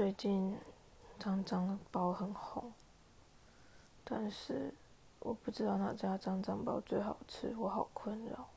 最近脏脏包很红，但是我不知道哪家脏脏包最好吃，我好困扰。